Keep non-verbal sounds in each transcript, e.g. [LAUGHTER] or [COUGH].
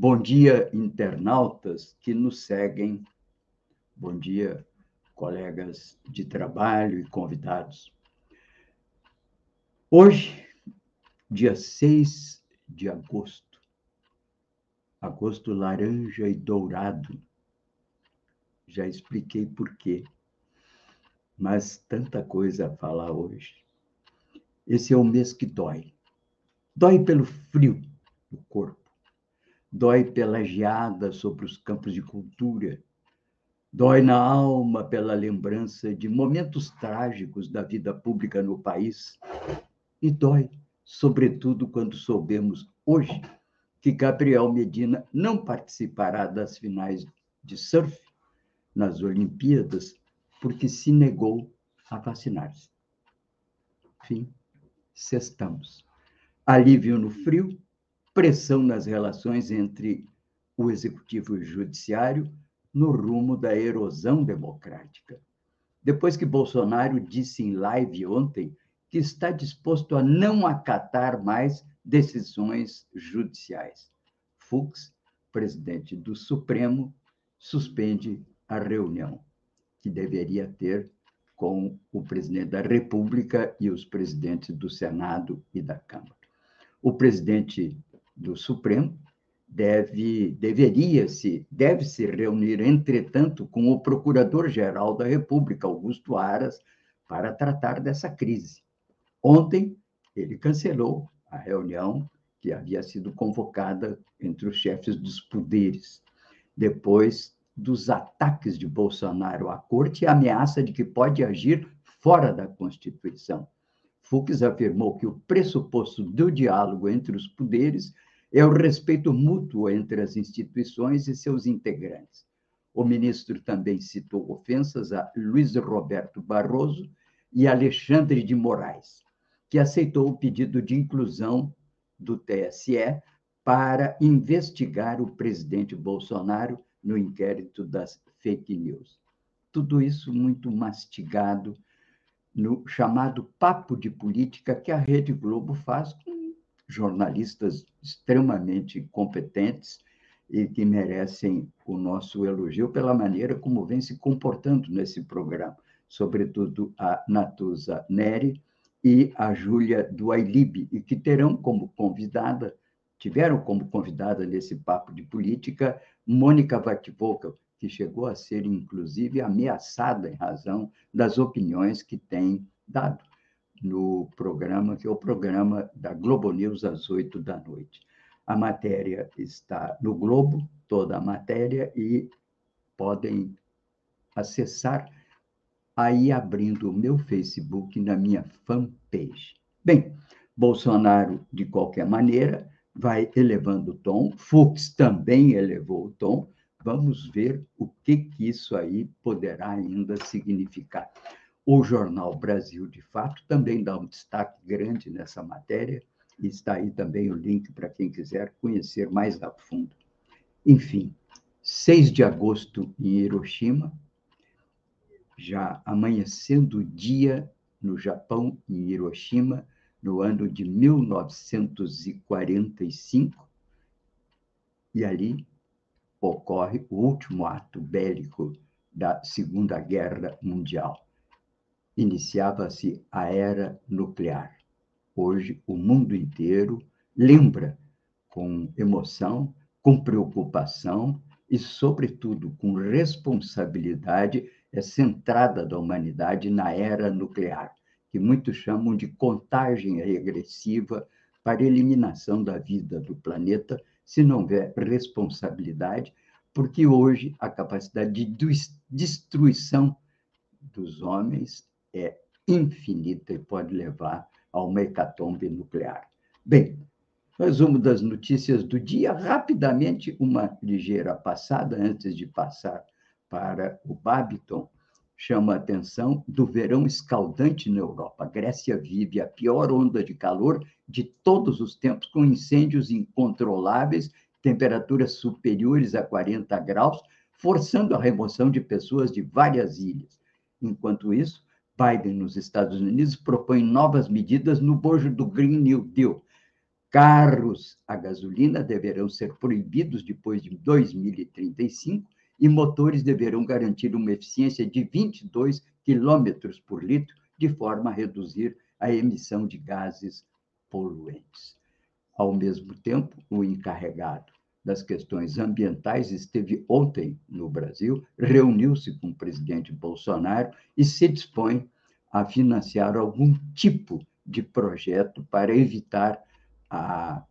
Bom dia, internautas que nos seguem. Bom dia, colegas de trabalho e convidados. Hoje, dia 6 de agosto, agosto laranja e dourado. Já expliquei por quê, mas tanta coisa a falar hoje. Esse é o mês que dói. Dói pelo frio do corpo dói pela geada sobre os campos de cultura, dói na alma pela lembrança de momentos trágicos da vida pública no país e dói, sobretudo, quando soubemos hoje que Gabriel Medina não participará das finais de surf nas Olimpíadas porque se negou a vacinar-se. Enfim, cestamos. Alívio no frio, pressão nas relações entre o executivo e o judiciário no rumo da erosão democrática. Depois que Bolsonaro disse em live ontem que está disposto a não acatar mais decisões judiciais. Fux, presidente do Supremo, suspende a reunião que deveria ter com o presidente da República e os presidentes do Senado e da Câmara. O presidente do Supremo deve deveria se deve se reunir entretanto com o Procurador-Geral da República Augusto Aras para tratar dessa crise. Ontem ele cancelou a reunião que havia sido convocada entre os chefes dos poderes depois dos ataques de Bolsonaro à corte e a ameaça de que pode agir fora da Constituição. Fux afirmou que o pressuposto do diálogo entre os poderes é o respeito mútuo entre as instituições e seus integrantes. O ministro também citou ofensas a Luiz Roberto Barroso e Alexandre de Moraes, que aceitou o pedido de inclusão do TSE para investigar o presidente Bolsonaro no inquérito das fake news. Tudo isso muito mastigado no chamado papo de política que a Rede Globo faz com jornalistas extremamente competentes e que merecem o nosso elogio pela maneira como vem se comportando nesse programa, sobretudo a Natuza Neri e a Júlia do Ailib, e que terão como convidada, tiveram como convidada nesse papo de política, Mônica Vatvoka, que chegou a ser, inclusive, ameaçada em razão das opiniões que tem dado no programa, que é o programa da Globo News às oito da noite. A matéria está no Globo, toda a matéria, e podem acessar aí abrindo o meu Facebook na minha fanpage. Bem, Bolsonaro, de qualquer maneira, vai elevando o tom, Fux também elevou o tom, vamos ver o que, que isso aí poderá ainda significar. O jornal Brasil de Fato também dá um destaque grande nessa matéria, e está aí também o link para quem quiser conhecer mais a fundo. Enfim, 6 de agosto em Hiroshima, já amanhecendo o dia no Japão, em Hiroshima, no ano de 1945, e ali ocorre o último ato bélico da Segunda Guerra Mundial iniciava-se a era nuclear. Hoje, o mundo inteiro lembra com emoção, com preocupação e, sobretudo, com responsabilidade essa entrada da humanidade na era nuclear, que muitos chamam de contagem regressiva para eliminação da vida do planeta, se não houver responsabilidade, porque hoje a capacidade de destruição dos homens é infinita e pode levar a uma hecatombe nuclear. Bem, Resumo das notícias do dia, rapidamente, uma ligeira passada, antes de passar para o Babiton, chama a atenção do verão escaldante na Europa. A Grécia vive a pior onda de calor de todos os tempos, com incêndios incontroláveis, temperaturas superiores a 40 graus, forçando a remoção de pessoas de várias ilhas. Enquanto isso, Biden, nos Estados Unidos, propõe novas medidas no bojo do Green New Deal. Carros a gasolina deverão ser proibidos depois de 2035 e motores deverão garantir uma eficiência de 22 quilômetros por litro, de forma a reduzir a emissão de gases poluentes. Ao mesmo tempo, o encarregado das questões ambientais esteve ontem no Brasil, reuniu-se com o presidente Bolsonaro e se dispõe a financiar algum tipo de projeto para evitar a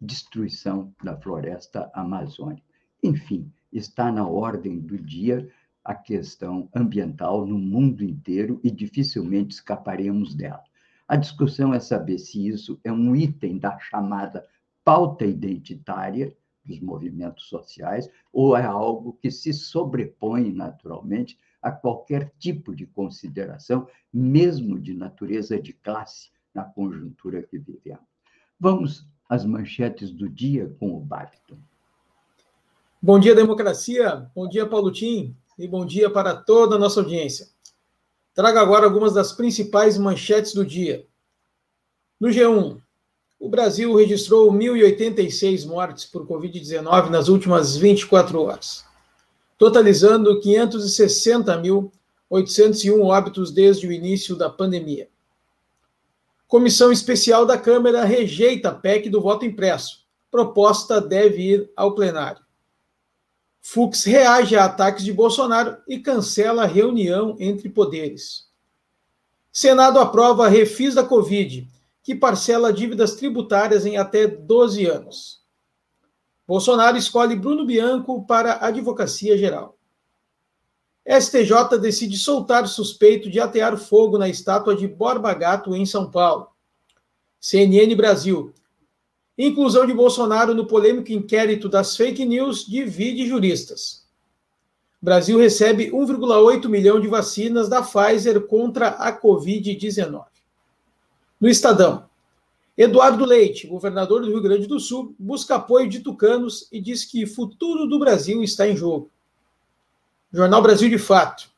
destruição da floresta amazônica. Enfim, está na ordem do dia a questão ambiental no mundo inteiro e dificilmente escaparemos dela. A discussão é saber se isso é um item da chamada pauta identitária dos movimentos sociais ou é algo que se sobrepõe naturalmente a qualquer tipo de consideração, mesmo de natureza de classe, na conjuntura que vivemos. Vamos às manchetes do dia com o Barton. Bom dia, democracia. Bom dia, Paulo Tim. E bom dia para toda a nossa audiência. Trago agora algumas das principais manchetes do dia. No G1, o Brasil registrou 1.086 mortes por Covid-19 nas últimas 24 horas, totalizando 560.801 óbitos desde o início da pandemia. Comissão Especial da Câmara rejeita a PEC do voto impresso. Proposta deve ir ao plenário. Fux reage a ataques de Bolsonaro e cancela reunião entre poderes. Senado aprova refis da Covid, que parcela dívidas tributárias em até 12 anos. Bolsonaro escolhe Bruno Bianco para a Advocacia Geral. STJ decide soltar suspeito de atear fogo na estátua de Borba Gato em São Paulo. CNN Brasil. Inclusão de Bolsonaro no polêmico inquérito das fake news divide juristas. Brasil recebe 1,8 milhão de vacinas da Pfizer contra a Covid-19. No Estadão, Eduardo Leite, governador do Rio Grande do Sul, busca apoio de tucanos e diz que o futuro do Brasil está em jogo. Jornal Brasil de Fato.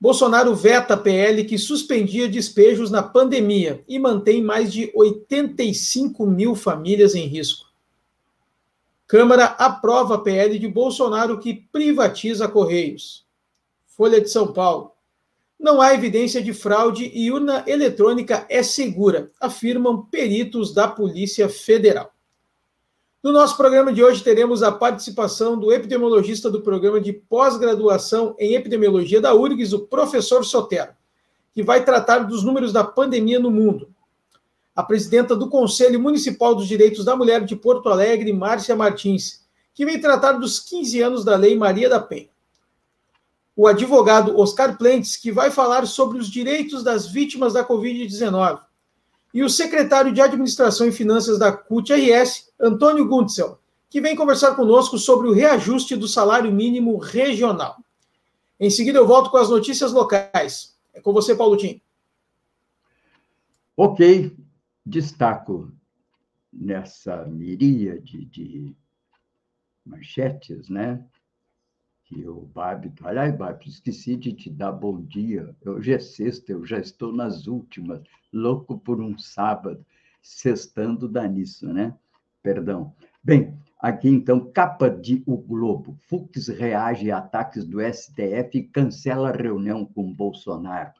Bolsonaro veta PL que suspendia despejos na pandemia e mantém mais de 85 mil famílias em risco. Câmara aprova PL de Bolsonaro que privatiza Correios. Folha de São Paulo. Não há evidência de fraude e urna eletrônica é segura, afirmam peritos da Polícia Federal. No nosso programa de hoje, teremos a participação do epidemiologista do programa de pós-graduação em epidemiologia da URGS, o professor Sotero, que vai tratar dos números da pandemia no mundo. A presidenta do Conselho Municipal dos Direitos da Mulher de Porto Alegre, Márcia Martins, que vem tratar dos 15 anos da Lei Maria da Penha. O advogado Oscar Plentes, que vai falar sobre os direitos das vítimas da Covid-19 e o secretário de Administração e Finanças da CUT-RS, Antônio Guntzel, que vem conversar conosco sobre o reajuste do salário mínimo regional. Em seguida, eu volto com as notícias locais. É com você, Paulo Tim. Ok, destaco nessa miríade de manchetes, né? Que o Babito, aliás, Babito, esqueci de te dar bom dia. Hoje é sexta, eu já estou nas últimas, louco por um sábado, sextando dá nisso, né? Perdão. Bem, aqui então, capa de O Globo. Fux reage a ataques do STF e cancela reunião com Bolsonaro.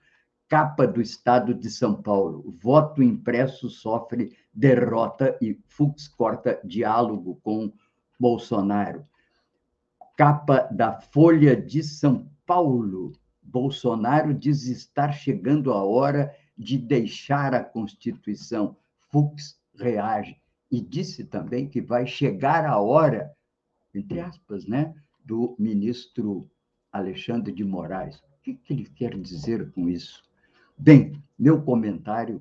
Capa do Estado de São Paulo. Voto impresso sofre derrota e Fux corta diálogo com Bolsonaro Capa da Folha de São Paulo. Bolsonaro diz estar chegando a hora de deixar a Constituição. Fux reage e disse também que vai chegar a hora, entre aspas, né, do ministro Alexandre de Moraes. O que, que ele quer dizer com isso? Bem, meu comentário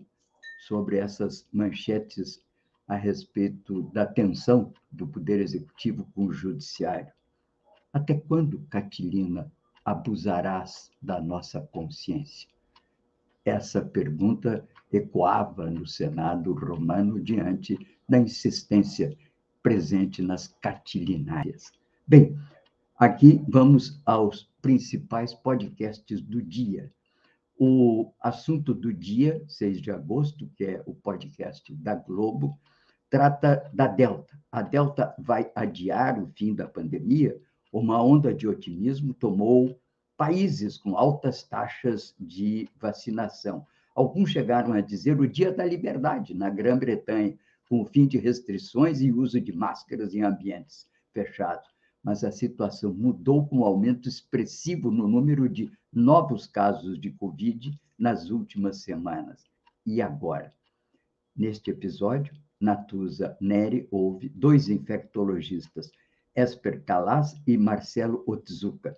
sobre essas manchetes a respeito da tensão do Poder Executivo com o Judiciário. Até quando, Catilina, abusarás da nossa consciência? Essa pergunta ecoava no Senado romano diante da insistência presente nas catilinárias. Bem, aqui vamos aos principais podcasts do dia. O assunto do dia, 6 de agosto, que é o podcast da Globo, trata da Delta. A Delta vai adiar o fim da pandemia? Uma onda de otimismo tomou países com altas taxas de vacinação. Alguns chegaram a dizer o dia da liberdade na Grã-Bretanha, com o fim de restrições e uso de máscaras em ambientes fechados. Mas a situação mudou com um aumento expressivo no número de novos casos de Covid nas últimas semanas. E agora? Neste episódio, Natuza Neri ouve dois infectologistas, Esper Calas e Marcelo Otzuka.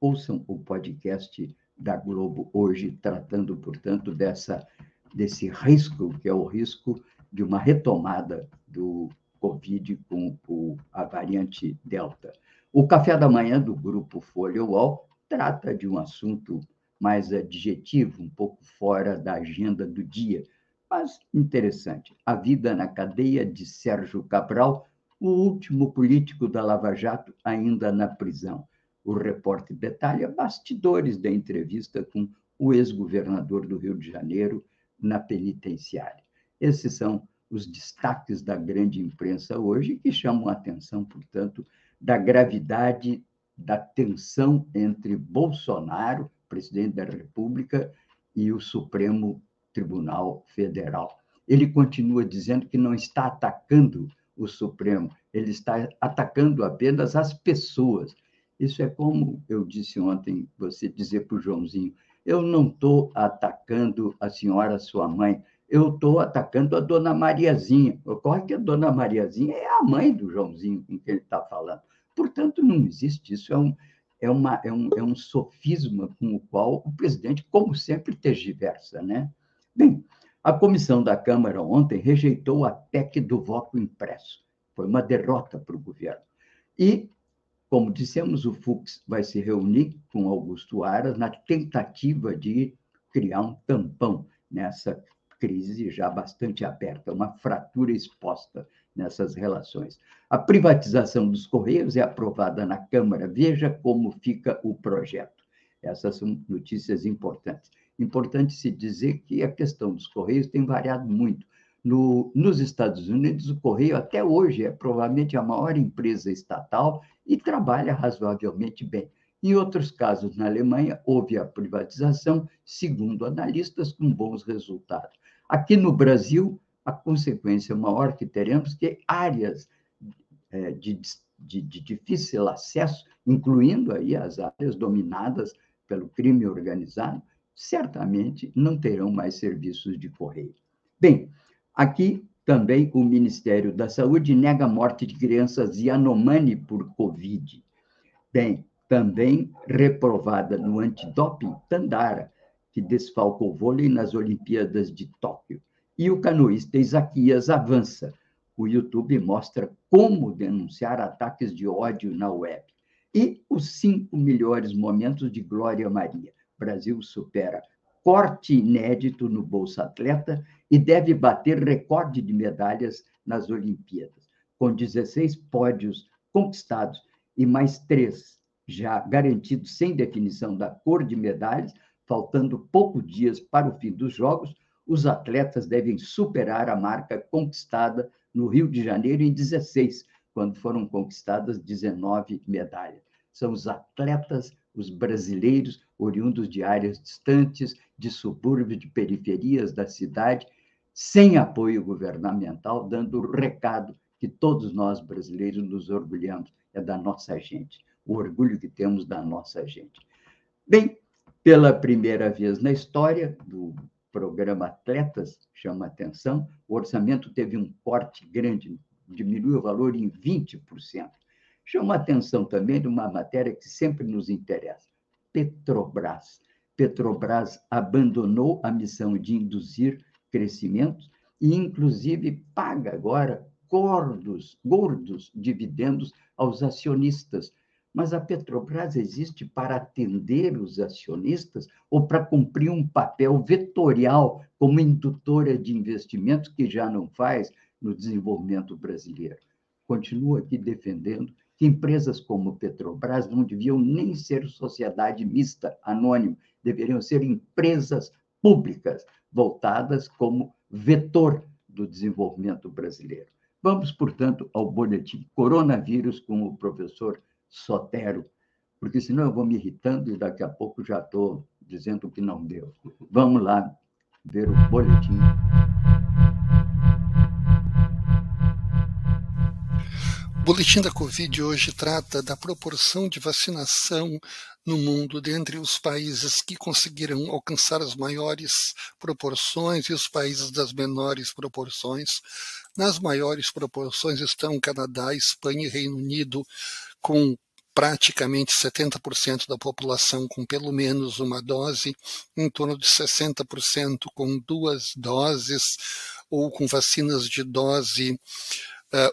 Ouçam o podcast da Globo hoje, tratando, portanto, dessa, desse risco, que é o risco de uma retomada do Covid com, com a variante Delta. O café da manhã do grupo Folha UOL trata de um assunto mais adjetivo, um pouco fora da agenda do dia, mas interessante. A vida na cadeia de Sérgio Cabral, o último político da Lava Jato ainda na prisão. O repórter detalha bastidores da entrevista com o ex-governador do Rio de Janeiro na penitenciária. Esses são os destaques da grande imprensa hoje, que chamam a atenção, portanto, da gravidade da tensão entre Bolsonaro, presidente da República, e o Supremo Tribunal Federal. Ele continua dizendo que não está atacando o Supremo, ele está atacando apenas as pessoas. Isso é como eu disse ontem, você dizer para o Joãozinho: eu não estou atacando a senhora, sua mãe, eu estou atacando a dona Mariazinha. Ocorre que a dona Mariazinha é a mãe do Joãozinho com quem ele está falando. Portanto, não existe isso, é um, é, uma, é, um, é um sofisma com o qual o presidente, como sempre, tergiversa. Né? Bem, a comissão da Câmara ontem rejeitou a PEC do voto impresso. Foi uma derrota para o governo. E, como dissemos, o Fux vai se reunir com Augusto Aras na tentativa de criar um tampão nessa crise já bastante aberta, uma fratura exposta nessas relações. A privatização dos Correios é aprovada na Câmara. Veja como fica o projeto. Essas são notícias importantes. Importante se dizer que a questão dos Correios tem variado muito. No, nos Estados Unidos, o Correio até hoje é provavelmente a maior empresa estatal e trabalha razoavelmente bem. Em outros casos, na Alemanha, houve a privatização, segundo analistas, com bons resultados. Aqui no Brasil, a consequência maior que teremos que áreas é, de, de, de difícil acesso, incluindo aí as áreas dominadas pelo crime organizado, certamente não terão mais serviços de correio. Bem, aqui também o Ministério da Saúde nega a morte de crianças Yanomami por Covid. Bem, também reprovada no antidoping Tandara, que desfalca o vôlei nas Olimpíadas de Tóquio. E o canoísta Isaquias avança. O YouTube mostra como denunciar ataques de ódio na web. E os cinco melhores momentos de Glória Maria. Brasil supera corte inédito no Bolsa Atleta e deve bater recorde de medalhas nas Olimpíadas, com 16 pódios conquistados e mais três já garantidos sem definição da cor de medalhas, faltando poucos dias para o fim dos Jogos, os atletas devem superar a marca conquistada no Rio de Janeiro em 16, quando foram conquistadas 19 medalhas. São os atletas, os brasileiros, oriundos de áreas distantes, de subúrbios, de periferias da cidade, sem apoio governamental, dando o recado que todos nós brasileiros nos orgulhamos, é da nossa gente, o orgulho que temos da nossa gente. Bem, pela primeira vez na história do programa Atletas, chama atenção, o orçamento teve um corte grande, diminuiu o valor em 20%. Chama atenção também de uma matéria que sempre nos interessa: Petrobras. Petrobras abandonou a missão de induzir crescimento e, inclusive, paga agora gordos, gordos dividendos aos acionistas. Mas a Petrobras existe para atender os acionistas ou para cumprir um papel vetorial como indutora de investimentos que já não faz no desenvolvimento brasileiro. Continuo aqui defendendo que empresas como Petrobras não deviam nem ser sociedade mista, anônima, deveriam ser empresas públicas, voltadas como vetor do desenvolvimento brasileiro. Vamos, portanto, ao boletim Coronavírus com o professor Sotero, porque senão eu vou me irritando e daqui a pouco já estou dizendo que não deu. Vamos lá ver o boletim. O boletim da Covid hoje trata da proporção de vacinação no mundo dentre os países que conseguiram alcançar as maiores proporções e os países das menores proporções. Nas maiores proporções estão Canadá, Espanha e Reino Unido, com praticamente 70% da população com pelo menos uma dose, em torno de 60% com duas doses ou com vacinas de dose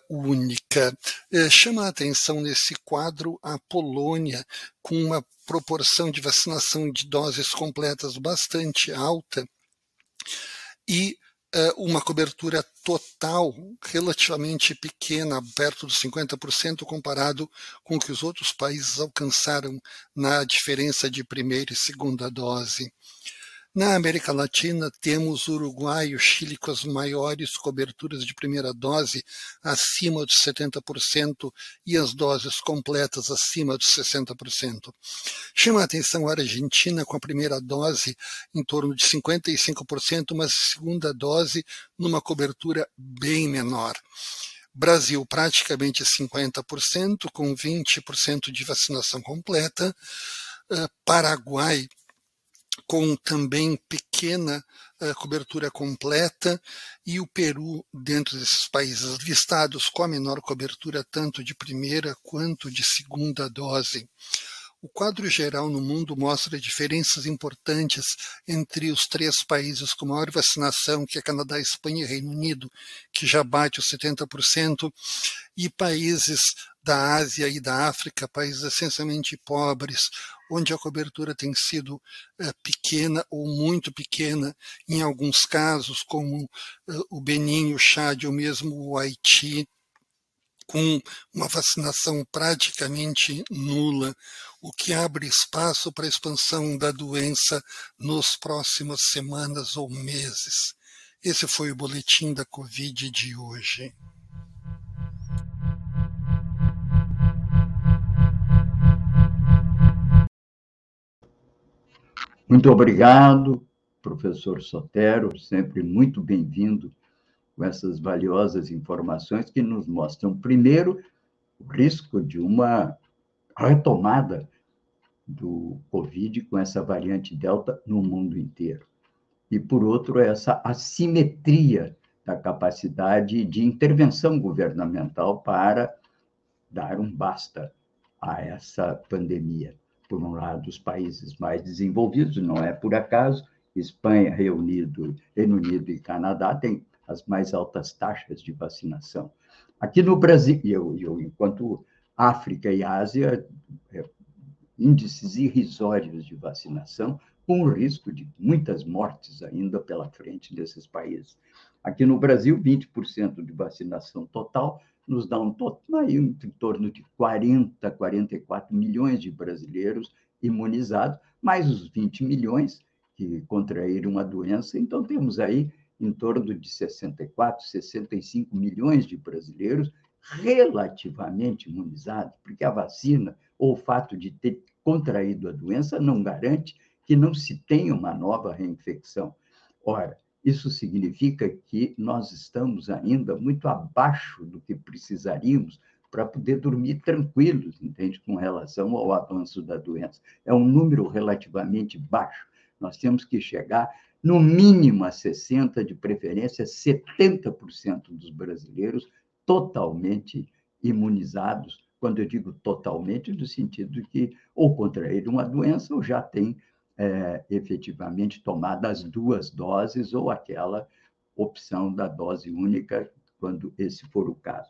única. Uh, chama a atenção nesse quadro a Polônia, com uma proporção de vacinação de doses completas bastante alta e uh, uma cobertura total relativamente pequena, perto dos 50%, comparado com o que os outros países alcançaram na diferença de primeira e segunda dose. Na América Latina, temos o Uruguai e o Chile com as maiores coberturas de primeira dose, acima de 70%, e as doses completas acima de 60%. Chama a atenção a Argentina com a primeira dose em torno de 55%, mas segunda dose numa cobertura bem menor. Brasil praticamente 50%, com 20% de vacinação completa. Uh, Paraguai com também pequena uh, cobertura completa, e o Peru, dentro desses países listados com a menor cobertura, tanto de primeira quanto de segunda dose. O quadro geral no mundo mostra diferenças importantes entre os três países com maior vacinação, que é Canadá, Espanha e Reino Unido, que já bate os 70%, e países da Ásia e da África, países essencialmente pobres, onde a cobertura tem sido é, pequena ou muito pequena, em alguns casos, como é, o Benin, o Chad ou mesmo o Haiti, com uma vacinação praticamente nula, o que abre espaço para a expansão da doença nos próximas semanas ou meses. Esse foi o boletim da Covid de hoje. Muito obrigado, professor Sotero, sempre muito bem-vindo com essas valiosas informações que nos mostram, primeiro, o risco de uma retomada do Covid com essa variante Delta no mundo inteiro. E, por outro, essa assimetria da capacidade de intervenção governamental para dar um basta a essa pandemia. Por um lado, os países mais desenvolvidos, não é por acaso, Espanha, Reino Unido, Reino Unido e Canadá têm as mais altas taxas de vacinação. Aqui no Brasil, eu, eu enquanto África e Ásia, é, índices irrisórios de vacinação, com o risco de muitas mortes ainda pela frente desses países. Aqui no Brasil, 20% de vacinação total nos dá um total aí, em torno de 40, 44 milhões de brasileiros imunizados, mais os 20 milhões que contraíram a doença. Então, temos aí em torno de 64, 65 milhões de brasileiros relativamente imunizados, porque a vacina ou o fato de ter contraído a doença não garante que não se tenha uma nova reinfecção. Ora, isso significa que nós estamos ainda muito abaixo do que precisaríamos para poder dormir tranquilos, entende, com relação ao avanço da doença. É um número relativamente baixo. Nós temos que chegar no mínimo a 60%, de preferência 70% dos brasileiros totalmente imunizados. Quando eu digo totalmente, no sentido de que ou contraíram uma doença ou já têm é, efetivamente tomado as duas doses ou aquela opção da dose única, quando esse for o caso.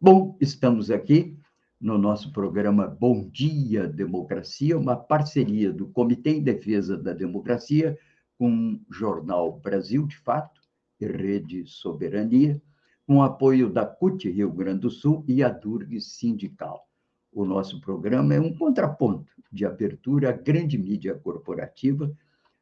Bom, estamos aqui no nosso programa Bom Dia Democracia, uma parceria do Comitê em Defesa da Democracia com o Jornal Brasil de Fato e Rede Soberania, com apoio da CUT Rio Grande do Sul e a Durg Sindical. O nosso programa é um contraponto de abertura à grande mídia corporativa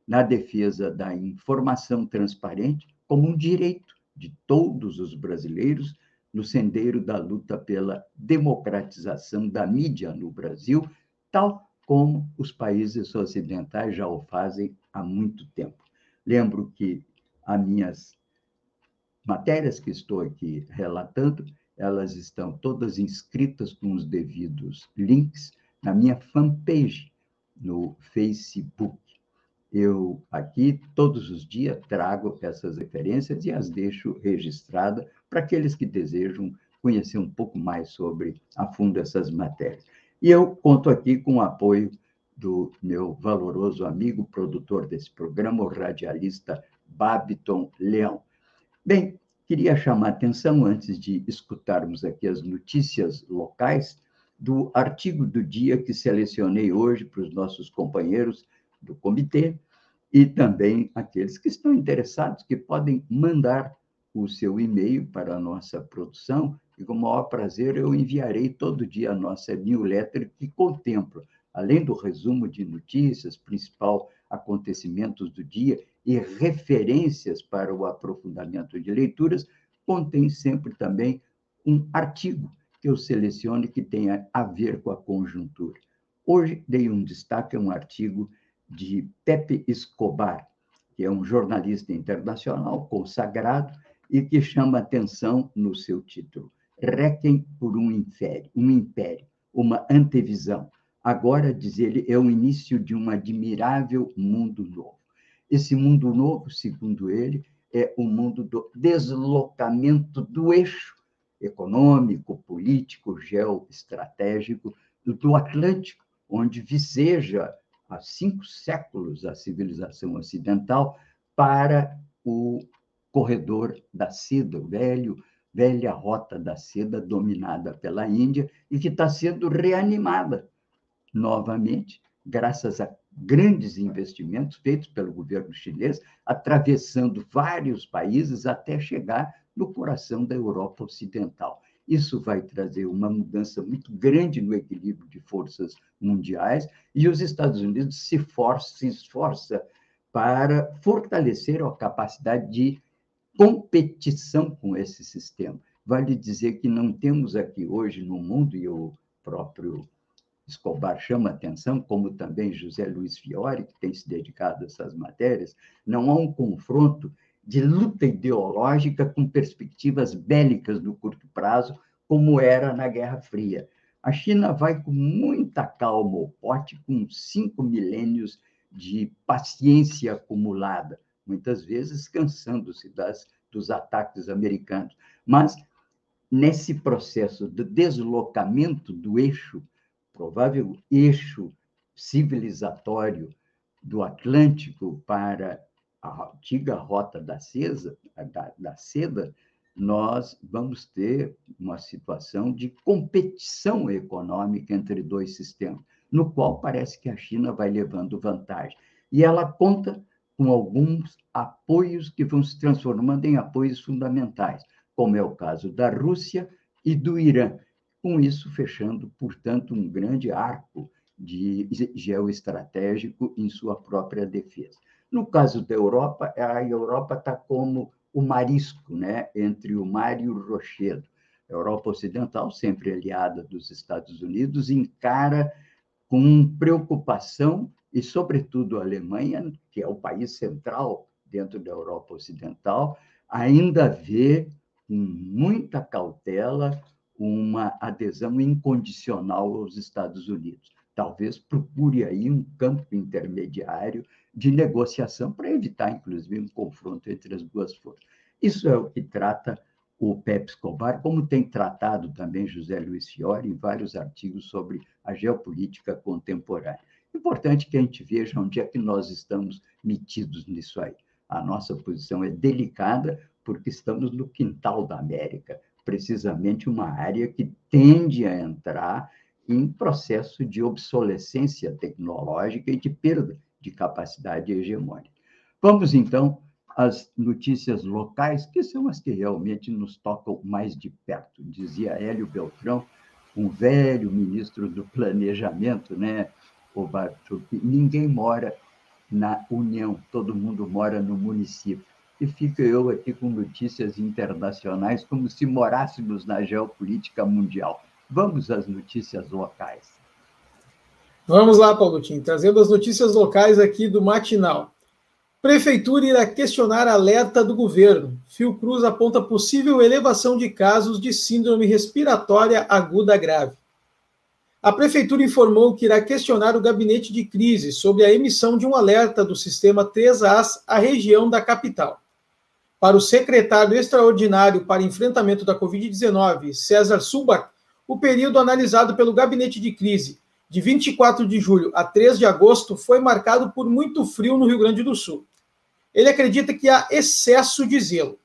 na defesa da informação transparente como um direito de todos os brasileiros no sendeiro da luta pela democratização da mídia no Brasil, tal como os países ocidentais já o fazem há muito tempo. Lembro que as minhas matérias que estou aqui relatando, elas estão todas inscritas com os devidos links na minha fanpage no Facebook. Eu aqui todos os dias trago essas referências e as deixo registradas para aqueles que desejam conhecer um pouco mais sobre a fundo essas matérias. E eu conto aqui com o apoio do meu valoroso amigo, produtor desse programa, o radialista Babiton Leão. Bem, queria chamar a atenção, antes de escutarmos aqui as notícias locais, do artigo do dia que selecionei hoje para os nossos companheiros do comitê e também aqueles que estão interessados, que podem mandar o seu e-mail para a nossa produção e, com o maior prazer, eu enviarei todo dia a nossa newsletter que contempla, além do resumo de notícias, principal acontecimentos do dia e referências para o aprofundamento de leituras, contém sempre também um artigo que eu selecione que tenha a ver com a conjuntura. Hoje dei um destaque a um artigo de Pepe Escobar, que é um jornalista internacional consagrado e que chama atenção no seu título. Requiem por um império, um império, uma antevisão. Agora, diz ele, é o início de um admirável mundo novo. Esse mundo novo, segundo ele, é o mundo do deslocamento do eixo econômico, político, geoestratégico do Atlântico, onde viceja há cinco séculos a civilização ocidental para o corredor da seda, velho, velha rota da seda dominada pela Índia e que está sendo reanimada novamente, graças a grandes investimentos feitos pelo governo chinês, atravessando vários países até chegar no coração da Europa Ocidental. Isso vai trazer uma mudança muito grande no equilíbrio de forças mundiais e os Estados Unidos se, força, se esforça para fortalecer a capacidade de competição com esse sistema. Vale dizer que não temos aqui hoje no mundo, e o próprio Escobar chama atenção, como também José Luiz Fiore, que tem se dedicado a essas matérias, não há um confronto de luta ideológica com perspectivas bélicas no curto prazo, como era na Guerra Fria. A China vai com muita calma ao pote, com cinco milênios de paciência acumulada, muitas vezes cansando-se dos ataques americanos. Mas, nesse processo de deslocamento do eixo, provável eixo civilizatório do Atlântico para a antiga rota da, cesa, da, da seda, nós vamos ter uma situação de competição econômica entre dois sistemas, no qual parece que a China vai levando vantagem. E ela conta com alguns apoios que vão se transformando em apoios fundamentais, como é o caso da Rússia e do Irã. Com isso, fechando, portanto, um grande arco de geoestratégico em sua própria defesa. No caso da Europa, a Europa está como o marisco né, entre o mar e o rochedo. A Europa Ocidental, sempre aliada dos Estados Unidos, encara com preocupação, e, sobretudo, a Alemanha, que é o país central dentro da Europa Ocidental, ainda vê com muita cautela uma adesão incondicional aos Estados Unidos. Talvez procure aí um campo intermediário de negociação para evitar, inclusive, um confronto entre as duas forças. Isso é o que trata o Pepe Escobar, como tem tratado também José Luiz Fiore em vários artigos sobre a geopolítica contemporânea. Importante que a gente veja onde é que nós estamos metidos nisso aí. A nossa posição é delicada porque estamos no quintal da América, precisamente uma área que tende a entrar em processo de obsolescência tecnológica e de perda de capacidade hegemônica. Vamos, então, às notícias locais, que são as que realmente nos tocam mais de perto. Dizia Hélio Beltrão, um velho ministro do planejamento, né, o Bartol, ninguém mora na União, todo mundo mora no município. E fico eu aqui com notícias internacionais, como se morássemos na geopolítica mundial. Vamos às notícias locais. Vamos lá, Paulo Tim, trazendo as notícias locais aqui do Matinal. Prefeitura irá questionar alerta do governo. Fiocruz aponta possível elevação de casos de síndrome respiratória aguda grave. A Prefeitura informou que irá questionar o gabinete de crise sobre a emissão de um alerta do sistema 3As à região da capital. Para o secretário extraordinário para enfrentamento da Covid-19, César Subach, o período analisado pelo gabinete de crise, de 24 de julho a 3 de agosto, foi marcado por muito frio no Rio Grande do Sul. Ele acredita que há excesso de zelo.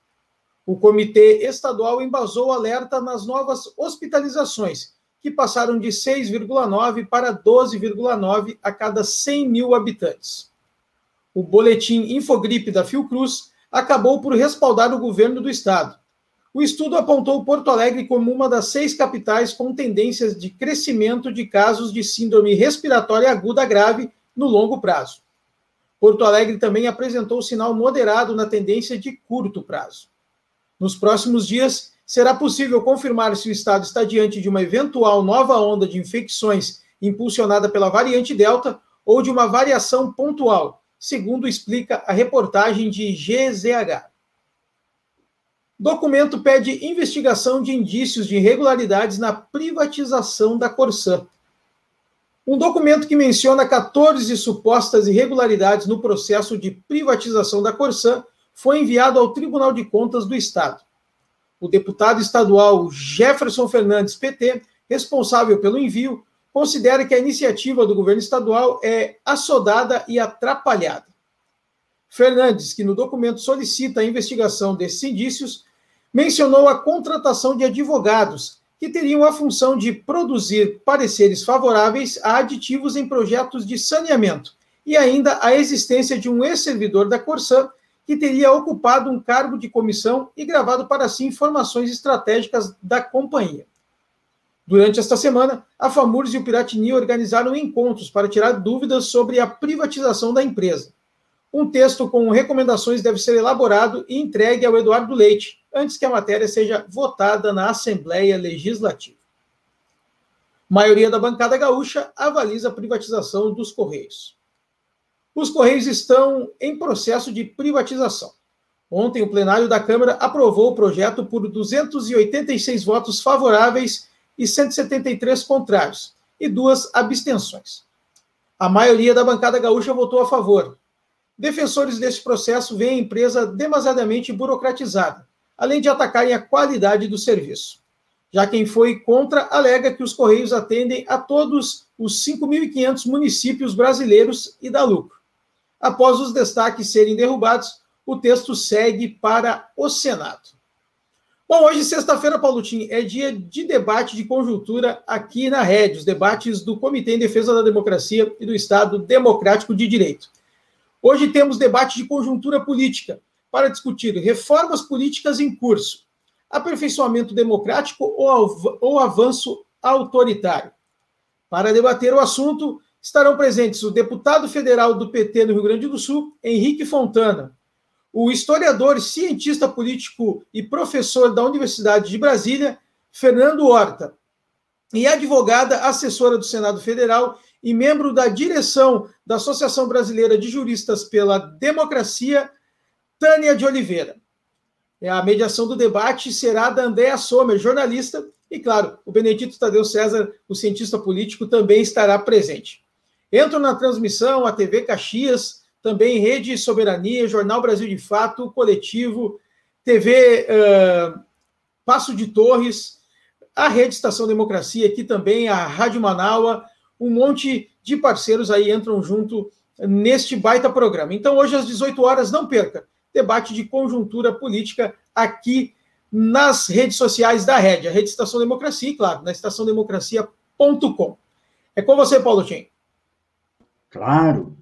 O comitê estadual embasou o alerta nas novas hospitalizações, que passaram de 6,9 para 12,9 a cada 100 mil habitantes. O boletim Infogripe da Fiocruz acabou por respaldar o governo do estado, o estudo apontou Porto Alegre como uma das seis capitais com tendências de crescimento de casos de síndrome respiratória aguda grave no longo prazo. Porto Alegre também apresentou sinal moderado na tendência de curto prazo. Nos próximos dias, será possível confirmar se o estado está diante de uma eventual nova onda de infecções impulsionada pela variante Delta ou de uma variação pontual, segundo explica a reportagem de GZH. Documento pede investigação de indícios de irregularidades na privatização da Corsã. Um documento que menciona 14 supostas irregularidades no processo de privatização da Corsã foi enviado ao Tribunal de Contas do Estado. O deputado estadual Jefferson Fernandes, PT, responsável pelo envio, considera que a iniciativa do governo estadual é assodada e atrapalhada. Fernandes, que no documento solicita a investigação desses indícios, mencionou a contratação de advogados, que teriam a função de produzir pareceres favoráveis a aditivos em projetos de saneamento, e ainda a existência de um ex-servidor da Corsã que teria ocupado um cargo de comissão e gravado para si informações estratégicas da companhia. Durante esta semana, a FAMURS e o Piratini organizaram encontros para tirar dúvidas sobre a privatização da empresa. Um texto com recomendações deve ser elaborado e entregue ao Eduardo Leite, antes que a matéria seja votada na Assembleia Legislativa. A maioria da bancada gaúcha avaliza a privatização dos Correios. Os Correios estão em processo de privatização. Ontem, o plenário da Câmara aprovou o projeto por 286 votos favoráveis e 173 contrários, e duas abstenções. A maioria da bancada gaúcha votou a favor, Defensores deste processo veem a empresa demasiadamente burocratizada, além de atacarem a qualidade do serviço. Já quem foi contra alega que os Correios atendem a todos os 5.500 municípios brasileiros e dá lucro. Após os destaques serem derrubados, o texto segue para o Senado. Bom, hoje, sexta-feira, Tim, é dia de debate de conjuntura aqui na rede, os debates do Comitê em Defesa da Democracia e do Estado Democrático de Direito. Hoje temos debate de conjuntura política para discutir reformas políticas em curso, aperfeiçoamento democrático ou avanço autoritário. Para debater o assunto, estarão presentes o deputado federal do PT no Rio Grande do Sul, Henrique Fontana, o historiador, cientista político e professor da Universidade de Brasília, Fernando Horta, e advogada assessora do Senado Federal e membro da direção da Associação Brasileira de Juristas pela Democracia, Tânia de Oliveira. É, a mediação do debate será da Andréa Sommer, jornalista, e, claro, o Benedito Tadeu César, o cientista político, também estará presente. Entro na transmissão a TV Caxias, também Rede Soberania, Jornal Brasil de Fato, Coletivo, TV uh, Passo de Torres, a Rede Estação Democracia, aqui também a Rádio Manaua, um monte de parceiros aí entram junto neste baita programa. Então, hoje às 18 horas, não perca, debate de conjuntura política aqui nas redes sociais da Rede, a Rede Estação Democracia, e claro, na estaçãodemocracia.com. É com você, Paulo Tim. Claro,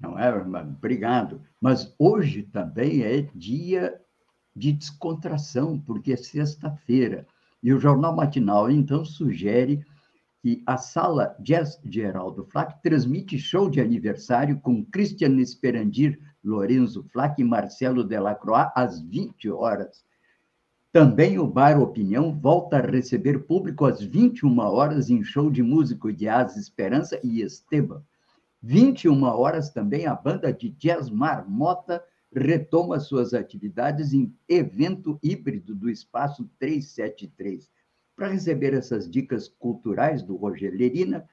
não é? Obrigado. Mas hoje também é dia de descontração, porque é sexta-feira. E o Jornal Matinal, então, sugere que a sala Jazz Geraldo Flack transmite show de aniversário com Christian Esperandir, Lorenzo Flack e Marcelo Delacroix às 20 horas. Também o Bar Opinião volta a receber público às 21 horas em show de músico de Asa Esperança e Esteban. 21 horas também a banda de jazz Marmota retoma suas atividades em evento híbrido do Espaço 373. Para receber essas dicas culturais do Roger Lerina,